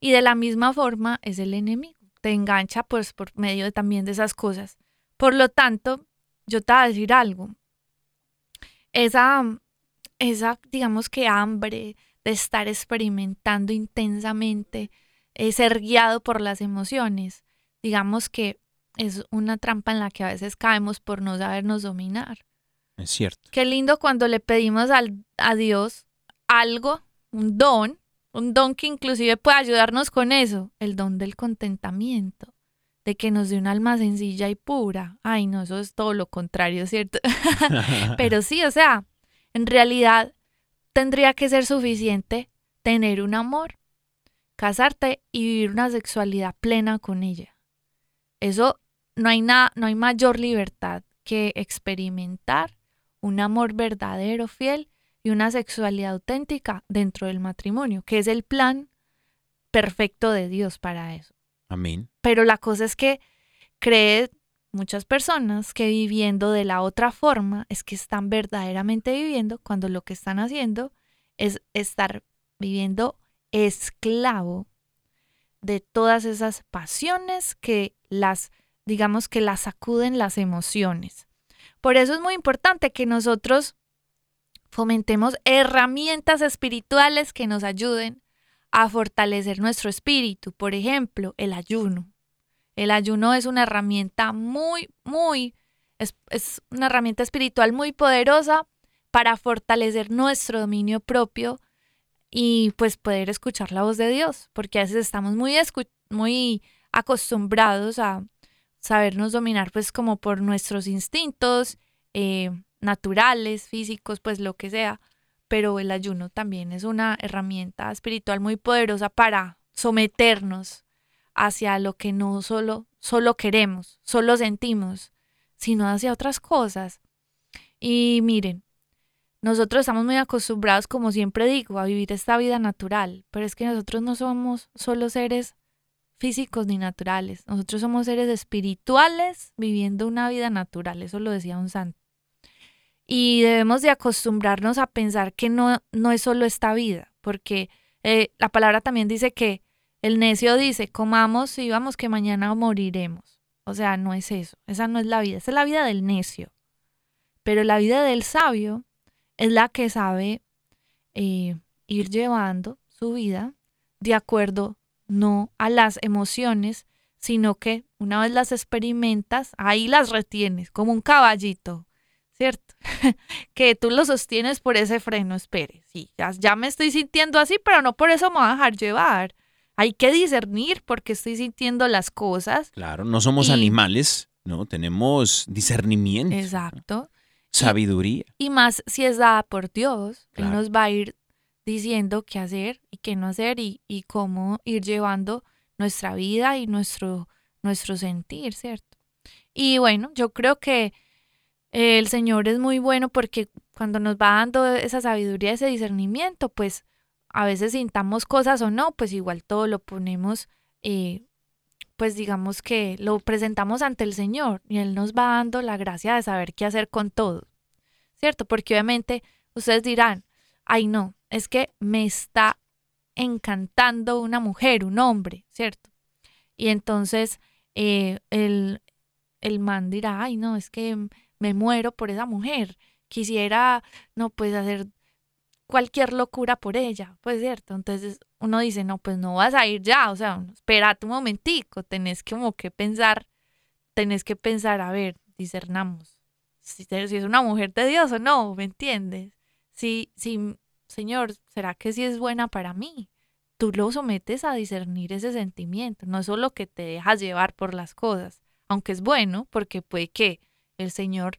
Y de la misma forma es el enemigo, te engancha pues por medio de, también de esas cosas. Por lo tanto, yo te voy a decir algo. Esa, esa, digamos que hambre de estar experimentando intensamente, eh, ser guiado por las emociones. Digamos que es una trampa en la que a veces caemos por no sabernos dominar. Es cierto. Qué lindo cuando le pedimos al, a Dios algo, un don, un don que inclusive puede ayudarnos con eso, el don del contentamiento, de que nos dé un alma sencilla y pura. Ay, no, eso es todo lo contrario, ¿cierto? Pero sí, o sea, en realidad tendría que ser suficiente tener un amor, casarte y vivir una sexualidad plena con ella. Eso no hay nada, no hay mayor libertad que experimentar un amor verdadero, fiel y una sexualidad auténtica dentro del matrimonio, que es el plan perfecto de Dios para eso. Amén. Pero la cosa es que creen muchas personas que viviendo de la otra forma es que están verdaderamente viviendo cuando lo que están haciendo es estar viviendo esclavo de todas esas pasiones que las, digamos que las sacuden las emociones. Por eso es muy importante que nosotros fomentemos herramientas espirituales que nos ayuden a fortalecer nuestro espíritu. Por ejemplo, el ayuno. El ayuno es una herramienta muy, muy, es, es una herramienta espiritual muy poderosa para fortalecer nuestro dominio propio y pues poder escuchar la voz de Dios, porque a veces estamos muy, muy acostumbrados a sabernos dominar pues como por nuestros instintos eh, naturales, físicos, pues lo que sea, pero el ayuno también es una herramienta espiritual muy poderosa para someternos hacia lo que no solo, solo queremos, solo sentimos, sino hacia otras cosas. Y miren, nosotros estamos muy acostumbrados, como siempre digo, a vivir esta vida natural, pero es que nosotros no somos solo seres físicos ni naturales, nosotros somos seres espirituales viviendo una vida natural, eso lo decía un santo. Y debemos de acostumbrarnos a pensar que no, no es solo esta vida, porque eh, la palabra también dice que el necio dice, comamos y vamos que mañana moriremos. O sea, no es eso, esa no es la vida, esa es la vida del necio. Pero la vida del sabio es la que sabe eh, ir llevando su vida de acuerdo no a las emociones, sino que una vez las experimentas, ahí las retienes, como un caballito, ¿cierto? que tú lo sostienes por ese freno, espere, sí, ya, ya, me estoy sintiendo así, pero no por eso me voy a dejar llevar. Hay que discernir porque estoy sintiendo las cosas. Claro, no somos animales, ¿no? Tenemos discernimiento. Exacto. Sabiduría. Y, más si es dada por Dios, Él nos va a ir diciendo qué hacer y qué no hacer y, y cómo ir llevando nuestra vida y nuestro, nuestro sentir, ¿cierto? Y bueno, yo creo que el Señor es muy bueno porque cuando nos va dando esa sabiduría, ese discernimiento, pues a veces sintamos cosas o no, pues igual todo lo ponemos, eh, pues digamos que lo presentamos ante el Señor y Él nos va dando la gracia de saber qué hacer con todo, ¿cierto? Porque obviamente ustedes dirán, ay no, es que me está encantando una mujer, un hombre, ¿cierto? Y entonces eh, el, el man dirá, ay no, es que me muero por esa mujer, quisiera, no, pues hacer cualquier locura por ella, pues cierto. Entonces uno dice, no, pues no vas a ir ya, o sea, espérate un momentico, tenés como que pensar, tenés que pensar, a ver, discernamos, si, es una mujer de Dios o no, ¿me entiendes? Si, si, Señor, ¿será que sí es buena para mí? Tú lo sometes a discernir ese sentimiento, no es solo que te dejas llevar por las cosas, aunque es bueno, porque puede que el Señor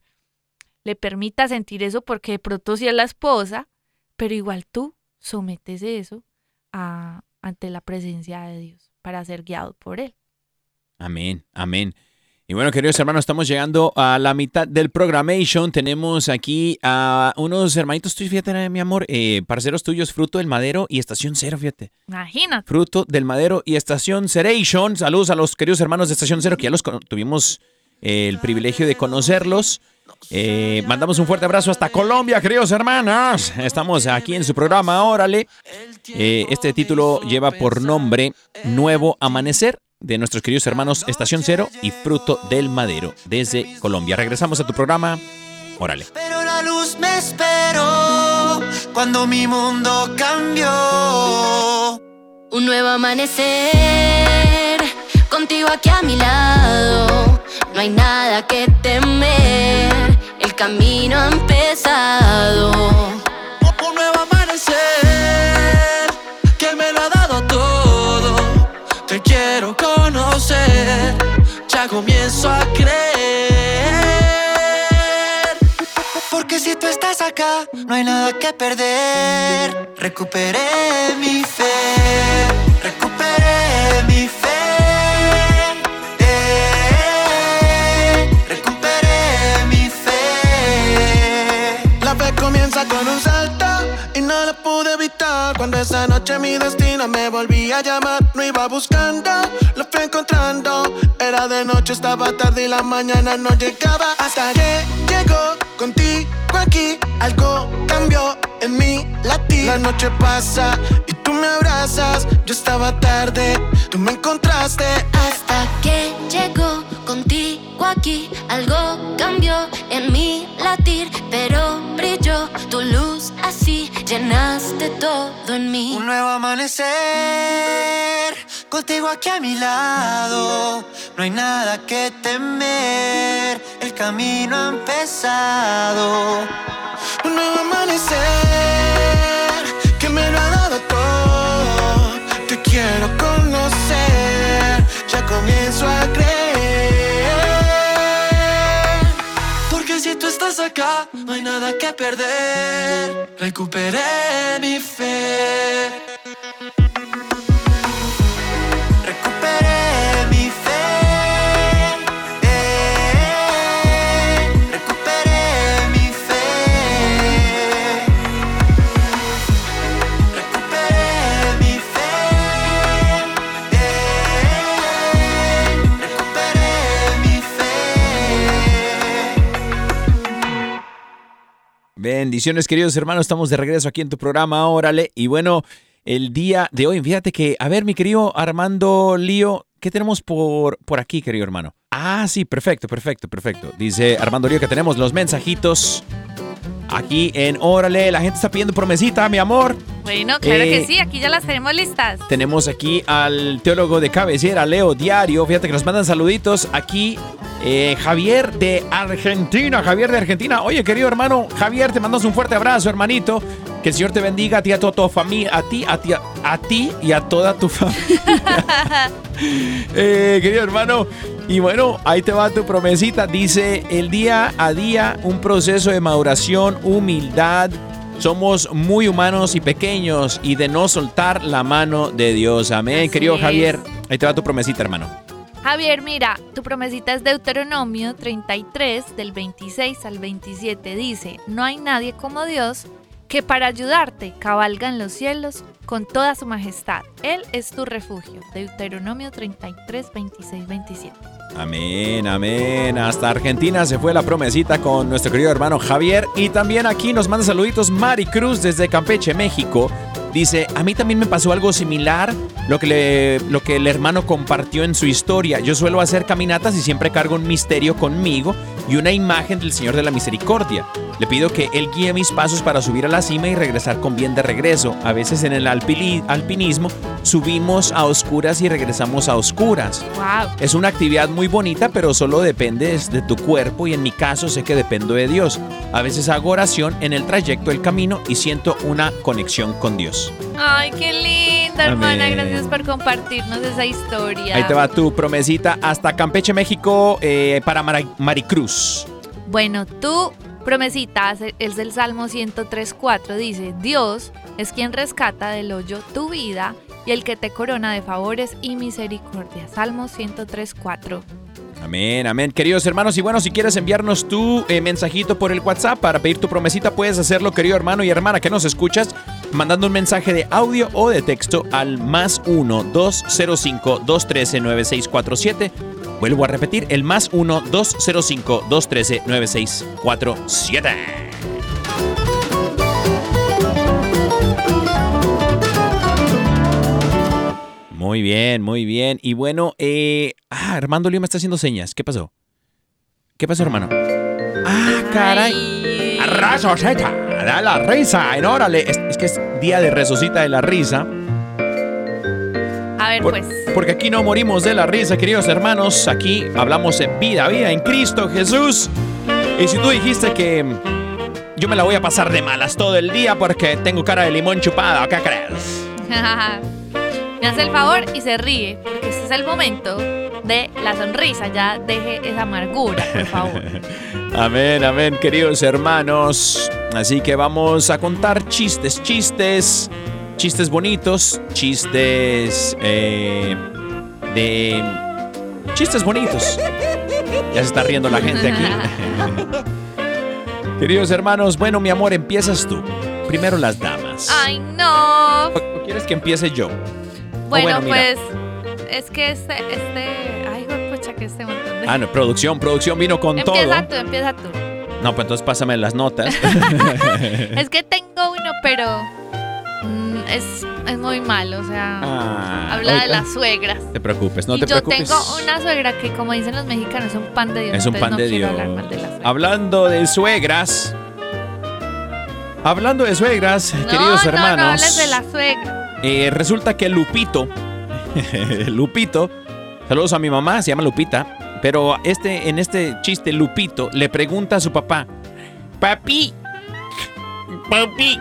le permita sentir eso porque de pronto sí es la esposa, pero igual tú sometes eso a, ante la presencia de Dios para ser guiado por Él. Amén, amén. Y bueno, queridos hermanos, estamos llegando a la mitad del programation. Tenemos aquí a unos hermanitos tuyos, fíjate, mi amor, eh, parceros tuyos, Fruto del Madero y Estación Cero, fíjate. Imagínate. Fruto del Madero y Estación Ceration. Saludos a los queridos hermanos de Estación Cero, que ya los tuvimos el privilegio de conocerlos. Eh, mandamos un fuerte abrazo hasta Colombia, queridos hermanos. Estamos aquí en su programa, órale. Eh, este título lleva por nombre Nuevo Amanecer de nuestros queridos hermanos Estación Cero y Fruto del Madero desde Colombia. Regresamos a tu programa, órale. Pero la la luz me esperó cuando mi mundo cambió. Un nuevo amanecer, contigo aquí a mi lado. No hay nada que temer, el camino ha empezado. Un nuevo amanecer que me lo ha dado todo. Te quiero conocer, ya comienzo a creer. Porque si tú estás acá, no hay nada que perder. Recuperé mi fe, recuperé mi fe. Cuando esa noche mi destino me volvía a llamar, no iba buscando, lo fui encontrando. Era de noche, estaba tarde y la mañana no llegaba. Hasta que llegó contigo aquí, algo cambió en mi latir. La noche pasa y tú me abrazas. Yo estaba tarde, tú me encontraste. Hasta que llegó contigo aquí, algo cambió en mi latir, pero brilló tu luz así, llenaste todo en mí. Un nuevo amanecer, contigo aquí a mi lado. No hay nada que temer, el camino ha empezado. Un nuevo amanecer estás acá, no hay nada que perder. Recuperé mi fe. Bendiciones, queridos hermanos. Estamos de regreso aquí en tu programa, órale. Y bueno, el día de hoy, fíjate que, a ver, mi querido Armando Lío, ¿qué tenemos por, por aquí, querido hermano? Ah, sí, perfecto, perfecto, perfecto. Dice Armando Lío que tenemos los mensajitos aquí en Órale. La gente está pidiendo promesita, mi amor. Bueno, claro Eh, que sí, aquí ya las tenemos listas. Tenemos aquí al teólogo de cabecera, Leo Diario. Fíjate que nos mandan saluditos aquí. eh, Javier de Argentina, Javier de Argentina. Oye, querido hermano, Javier, te mandamos un fuerte abrazo, hermanito. Que el Señor te bendiga a ti, a toda tu familia, a ti, a ti, a, a ti y a toda tu familia. Eh, querido hermano, y bueno, ahí te va tu promesita. Dice, el día a día, un proceso de maduración, humildad. Somos muy humanos y pequeños y de no soltar la mano de Dios. Amén, Así querido es. Javier. Ahí te va tu promesita, hermano. Javier, mira, tu promesita es Deuteronomio 33, del 26 al 27. Dice, no hay nadie como Dios que para ayudarte cabalga en los cielos con toda su majestad. Él es tu refugio. Deuteronomio 33, 26, 27. Amén, amén. Hasta Argentina se fue la promesita con nuestro querido hermano Javier. Y también aquí nos manda saluditos Mari Cruz desde Campeche, México. Dice, a mí también me pasó algo similar, lo que, le- lo que el hermano compartió en su historia. Yo suelo hacer caminatas y siempre cargo un misterio conmigo y una imagen del Señor de la Misericordia. Le pido que Él guíe mis pasos para subir a la cima y regresar con bien de regreso. A veces en el alpili- alpinismo subimos a oscuras y regresamos a oscuras. ¡Wow! Es una actividad muy bonita, pero solo depende de tu cuerpo y en mi caso sé que dependo de Dios. A veces hago oración en el trayecto del camino y siento una conexión con Dios. Ay, qué linda, hermana. Amén. Gracias por compartirnos esa historia. Ahí te va tu promesita hasta Campeche, México, eh, para Maricruz. Bueno, tu promesita es del Salmo 103.4. Dice, Dios es quien rescata del hoyo tu vida y el que te corona de favores y misericordia. Salmo 103.4. Amén, amén. Queridos hermanos, y bueno, si quieres enviarnos tu eh, mensajito por el WhatsApp para pedir tu promesita, puedes hacerlo, querido hermano y hermana que nos escuchas, mandando un mensaje de audio o de texto al más 1-205-213-9647. Vuelvo a repetir, el más 1-205-213-9647. Muy bien, muy bien. Y bueno, eh, ah, Armando Lío me está haciendo señas. ¿Qué pasó? ¿Qué pasó, hermano? Ah, caray. Ay. Resucita de la risa. En órale. Es, es que es día de resucita de la risa. A ver, Por- pues. porque aquí no morimos de la risa, queridos hermanos. Aquí hablamos en vida, vida en Cristo Jesús. Y si tú dijiste que yo me la voy a pasar de malas todo el día porque tengo cara de limón chupado, ¿qué crees? Me hace el favor y se ríe, porque ese es el momento de la sonrisa. Ya deje esa amargura, por favor. Amén, amén, queridos hermanos. Así que vamos a contar chistes, chistes, chistes bonitos, chistes eh, de... Chistes bonitos. Ya se está riendo la gente aquí. queridos hermanos, bueno, mi amor, empiezas tú. Primero las damas. Ay, no. ¿O- o ¿Quieres que empiece yo? Bueno, pues es que este, este, ay, pucha, que este montón de... Ah, no, producción, producción vino con empieza todo. tú, empieza tú. No, pues entonces pásame las notas. Es que tengo uno, pero es, es muy malo, o sea, Ah, habla de las suegras. No te preocupes, no y te yo preocupes. tengo una suegra que, como dicen los mexicanos, es un pan de Dios. Es un pan no de Dios. de. Hablando de suegras. Hablando de suegras, No, queridos no, no hermanos. hables de la suegra. eh, resulta que Lupito. Lupito. Saludos a mi mamá, se llama Lupita. Pero este, en este chiste, Lupito le pregunta a su papá: Papi, papi,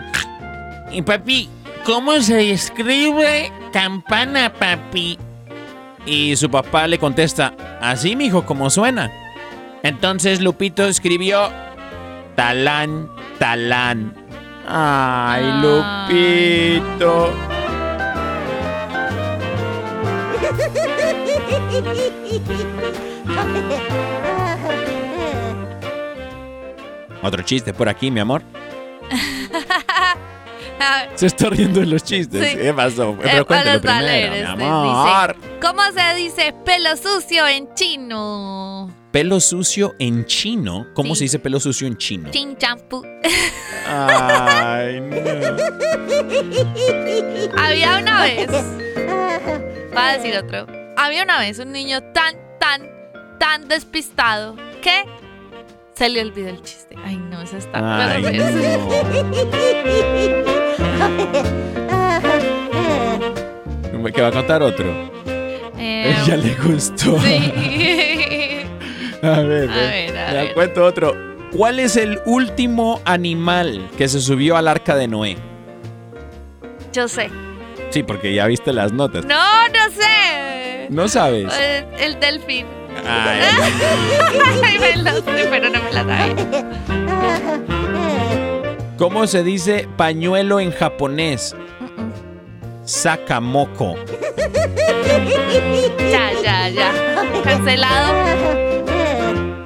y papi, ¿cómo se escribe campana, papi? Y su papá le contesta: Así, mijo, como suena. Entonces Lupito escribió talán, talán. Ay, Ah. Lupito. Otro chiste por aquí, mi amor. Se está riendo de los chistes. Sí. ¿Qué pasó? eh, Pero leer primero, mi amor. dice, ¿Cómo se dice pelo sucio en chino? Pelo sucio en chino. ¿Cómo Sí. se dice pelo sucio en chino? Chin champú. Ay, no. Había una vez. Va a decir otro. Había una vez un niño tan, tan, tan despistado que se le olvidó el chiste. Ay, no, eso está. Ay, no. ¿Qué va a contar otro? Eh, Ella le gustó. sí. A ver, A eh, ver, a ya ver. cuento otro. ¿Cuál es el último animal que se subió al arca de Noé? Yo sé. Sí, porque ya viste las notas. No, no sé. ¿No sabes? Eh, el delfín. Ay, Ay, me lo sé, pero no me la sabía. ¿Cómo se dice pañuelo en japonés? Sakamoko. Ya, ya, ya. Cancelado.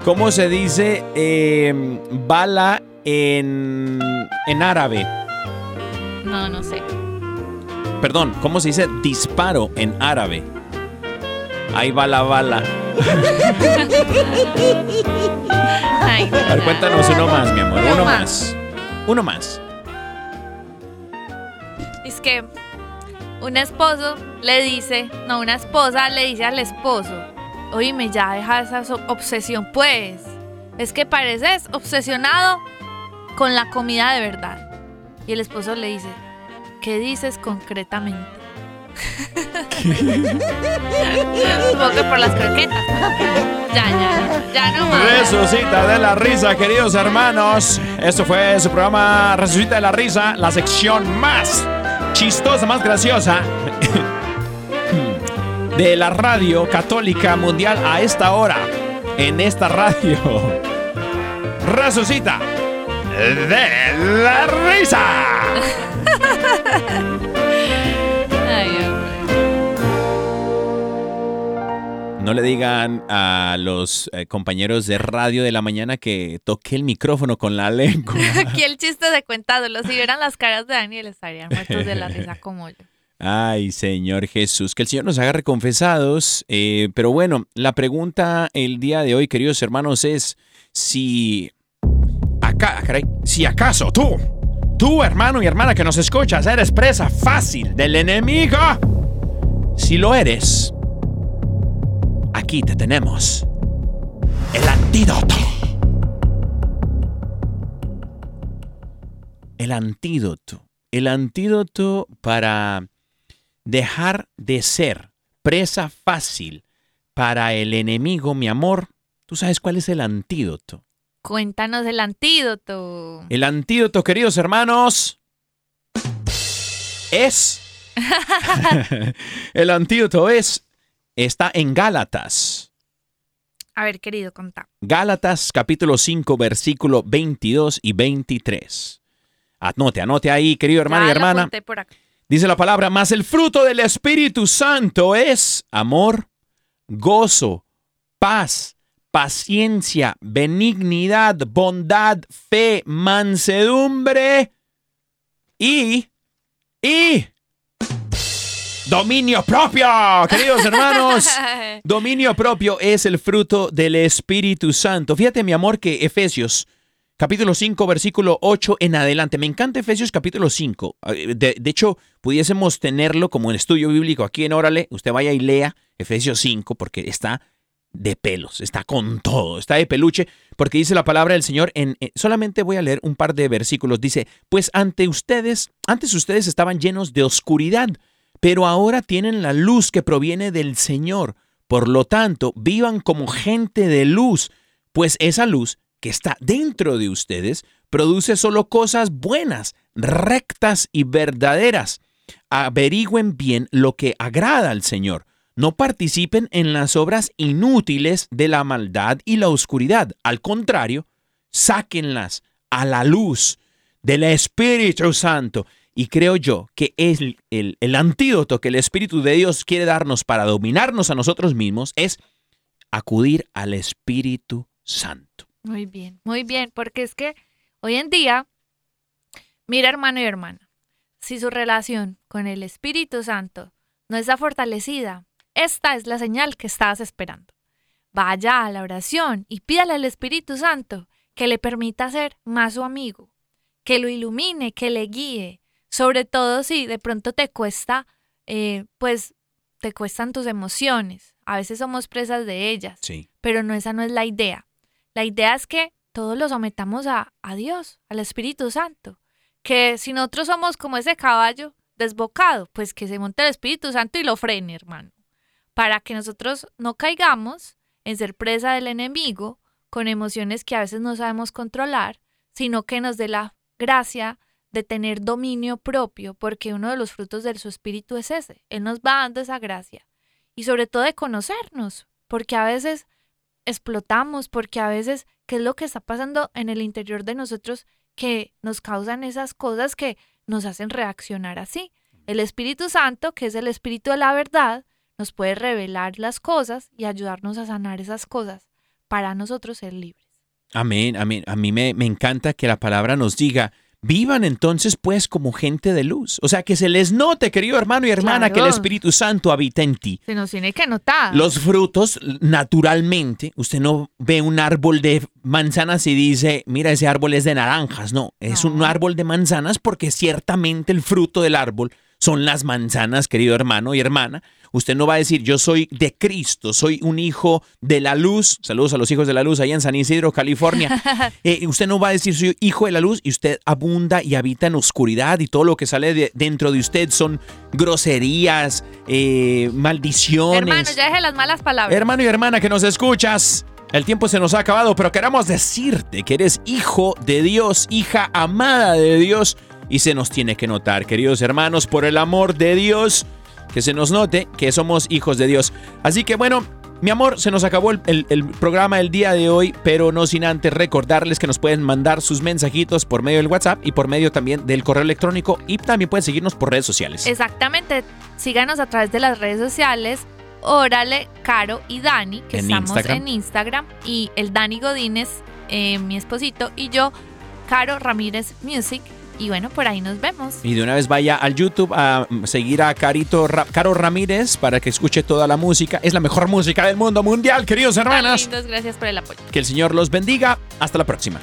¿Cómo se dice eh, bala en, en árabe? No, no sé. Perdón, ¿cómo se dice disparo en árabe? Ahí va la bala. Ay, A ver, cuéntanos uno más, mi amor. Uno Uno más. más. Uno más. Es que un esposo le dice, no, una esposa le dice al esposo, oíme, ya deja esa obsesión, pues. Es que pareces obsesionado con la comida de verdad. Y el esposo le dice, ¿qué dices concretamente? Supongo que por las croquetas. Ya, ya, ya no más. Resucita de la risa, queridos hermanos. Esto fue su programa Resucita de la risa, la sección más chistosa, más graciosa de la radio católica mundial a esta hora. En esta radio. Resucita de la risa. No le digan a los eh, compañeros de radio de la mañana que toqué el micrófono con la lengua. Aquí el chiste de cuentadolo. Si vieran las caras de Daniel estarían muertos de la risa como yo. Ay, Señor Jesús, que el Señor nos haga reconfesados. eh, pero bueno, la pregunta el día de hoy, queridos hermanos, es si acá, caray, si acaso tú, tú hermano y hermana que nos escuchas, eres presa fácil del enemigo. Si lo eres, aquí te tenemos el antídoto. el antídoto. El antídoto para dejar de ser presa fácil para el enemigo, mi amor. ¿Tú sabes cuál es el antídoto? Cuéntanos el antídoto. El antídoto, queridos hermanos, es... el antídoto es... Está en Gálatas. A ver, querido, contá. Gálatas capítulo 5, versículo 22 y 23. Anote, anote ahí, querido hermano Ya y hermana. apunté por acá. Dice la palabra, más el fruto del Espíritu Santo es amor, gozo, paz, paciencia, benignidad, bondad, fe, mansedumbre y, y dominio propio, queridos hermanos. Dominio propio es el fruto del Espíritu Santo. Fíjate, mi amor, que Efesios capítulo 5, versículo 8 en adelante. Me encanta Efesios capítulo 5. Eh, De, de hecho, pudiésemos tenerlo como en estudio bíblico aquí en Órale. Usted vaya y lea Efesios 5 porque está de pelos, está con todo, está de peluche, porque dice la palabra del Señor en eh, solamente voy a leer un par de versículos. Dice, "Pues ante ustedes, antes ustedes estaban llenos de oscuridad, pero ahora tienen la luz que proviene del Señor. Por lo tanto, vivan como gente de luz, pues esa luz que está dentro de ustedes produce solo cosas buenas, rectas y verdaderas. Averigüen bien lo que agrada al Señor. No participen en las obras inútiles de la maldad y la oscuridad. Al contrario, sáquenlas a la luz del Espíritu Santo. Y creo yo que el, el, el antídoto que el Espíritu de Dios quiere darnos para dominarnos a nosotros mismos es acudir al Espíritu Santo. Muy bien, muy bien, porque es que hoy en día, mira hermano y hermana, si su relación con el Espíritu Santo no está fortalecida, esta es la señal que estás esperando. Vaya a la oración y pídale al Espíritu Santo que le permita ser más su amigo, que lo ilumine, que le guíe, sobre todo si de pronto te cuesta, eh, pues te cuestan tus emociones. A veces somos presas de ellas, Sí. pero no esa no es la idea. La idea es que todos lo sometamos a, a Dios, al Espíritu Santo. Que si nosotros somos como ese caballo desbocado, pues que se monte el Espíritu Santo y lo frene, hermano. Para que nosotros no caigamos en ser presa del enemigo con emociones que a veces no sabemos controlar, sino que nos dé la gracia de tener dominio propio, porque uno de los frutos de su espíritu es ese. Él nos va dando esa gracia. Y sobre todo de conocernos, porque a veces explotamos, porque a veces, ¿qué es lo que está pasando en el interior de nosotros que nos causan esas cosas que nos hacen reaccionar así? El Espíritu Santo, que es el Espíritu de la verdad, nos puede revelar las cosas y ayudarnos a sanar esas cosas para nosotros ser libres. Amén, amén. A mí me, me encanta que la palabra nos diga, vivan entonces pues como gente de luz. O sea, que se les note, querido hermano y hermana, que el. Espíritu Santo habita en ti. Se nos tiene que notar. Los frutos, naturalmente, usted no ve un árbol de manzanas y dice, mira, ese árbol es de naranjas. No, es un árbol de manzanas porque ciertamente el fruto del árbol son las manzanas, querido hermano y hermana. Usted no va a decir, yo soy de Cristo, soy un hijo de la luz. Saludos a los hijos de la luz allá en San Isidro, California. Eh, usted no va a decir, soy hijo de la luz y usted abunda y habita en oscuridad y todo lo que sale de dentro de usted son groserías, eh, maldiciones. Hermano, ya deje las malas palabras. Hermano y hermana que nos escuchas, el tiempo se nos ha acabado, pero queremos decirte que eres hijo de Dios, hija amada de Dios, y se nos tiene que notar, queridos hermanos, por el amor de Dios, que se nos note que somos hijos de Dios. Así que bueno, mi amor, se nos acabó el, el- el programa del día de hoy, pero no sin antes recordarles que nos pueden mandar sus mensajitos por medio del WhatsApp y por medio también del correo electrónico y también pueden seguirnos por redes sociales. Exactamente. Síganos a través de las redes sociales. Órale, Caro y Dani, que En estamos Instagram. en Instagram. Y el Dani Godínez, eh, mi esposito, y yo, Caro Ramírez Music. Y bueno, por ahí nos vemos. Y de una vez vaya al YouTube a seguir a Carito Ra- Caro Ramírez para que escuche toda la música. Es la mejor música del mundo mundial, queridos hermanas. lindos, gracias por el apoyo. Que el Señor los bendiga. Hasta la próxima.